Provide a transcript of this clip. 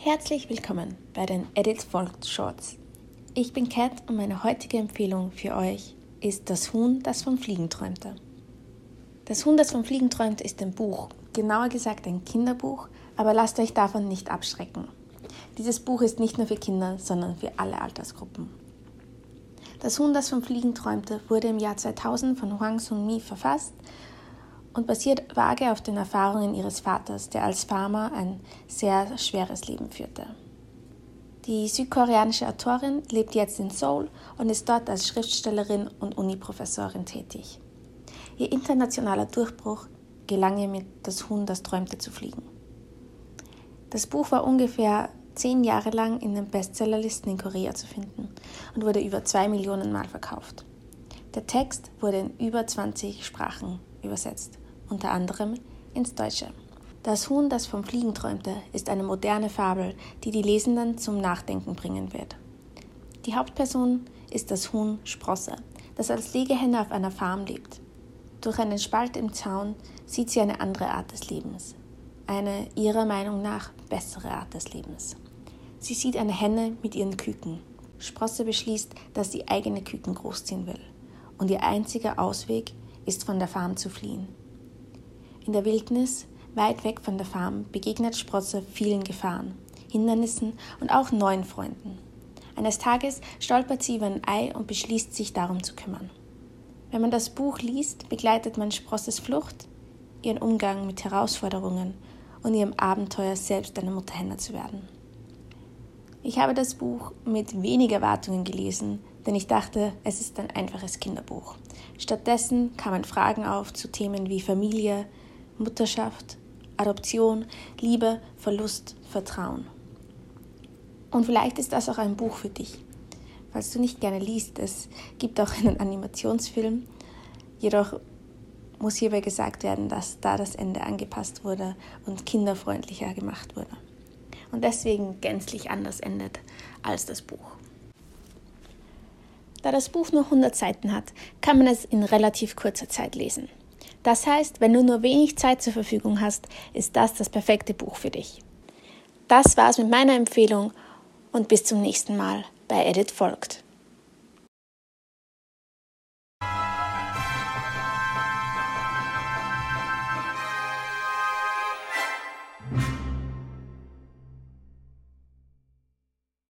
Herzlich willkommen bei den Edit Folgt Shorts. Ich bin Kat und meine heutige Empfehlung für euch ist Das Huhn, das vom Fliegen träumte. Das Huhn, das vom Fliegen träumte, ist ein Buch, genauer gesagt ein Kinderbuch, aber lasst euch davon nicht abschrecken. Dieses Buch ist nicht nur für Kinder, sondern für alle Altersgruppen. Das Huhn, das vom Fliegen träumte, wurde im Jahr 2000 von Huang Sung-mi verfasst und basiert vage auf den Erfahrungen ihres Vaters, der als Farmer ein sehr schweres Leben führte. Die südkoreanische Autorin lebt jetzt in Seoul und ist dort als Schriftstellerin und Uniprofessorin tätig. Ihr internationaler Durchbruch gelang ihr mit Das Huhn, das träumte zu fliegen. Das Buch war ungefähr zehn Jahre lang in den Bestsellerlisten in Korea zu finden und wurde über zwei Millionen Mal verkauft. Der Text wurde in über 20 Sprachen übersetzt unter anderem ins Deutsche. Das Huhn, das vom Fliegen träumte, ist eine moderne Fabel, die die Lesenden zum Nachdenken bringen wird. Die Hauptperson ist das Huhn Sprosse, das als Legehenne auf einer Farm lebt. Durch einen Spalt im Zaun sieht sie eine andere Art des Lebens. Eine ihrer Meinung nach bessere Art des Lebens. Sie sieht eine Henne mit ihren Küken. Sprosse beschließt, dass sie eigene Küken großziehen will. Und ihr einziger Ausweg ist, von der Farm zu fliehen. In der Wildnis, weit weg von der Farm, begegnet Sprosse vielen Gefahren, Hindernissen und auch neuen Freunden. Eines Tages stolpert sie über ein Ei und beschließt, sich darum zu kümmern. Wenn man das Buch liest, begleitet man Sprosses Flucht, ihren Umgang mit Herausforderungen und ihrem Abenteuer, selbst eine Mutterhenne zu werden. Ich habe das Buch mit wenig Erwartungen gelesen, denn ich dachte, es ist ein einfaches Kinderbuch. Stattdessen kamen Fragen auf zu Themen wie Familie, Mutterschaft, Adoption, Liebe, Verlust, Vertrauen. Und vielleicht ist das auch ein Buch für dich. Falls du nicht gerne liest, es gibt auch einen Animationsfilm. Jedoch muss hierbei gesagt werden, dass da das Ende angepasst wurde und kinderfreundlicher gemacht wurde. Und deswegen gänzlich anders endet als das Buch. Da das Buch nur 100 Seiten hat, kann man es in relativ kurzer Zeit lesen. Das heißt, wenn du nur wenig Zeit zur Verfügung hast, ist das das perfekte Buch für dich. Das war's mit meiner Empfehlung und bis zum nächsten Mal bei Edit folgt.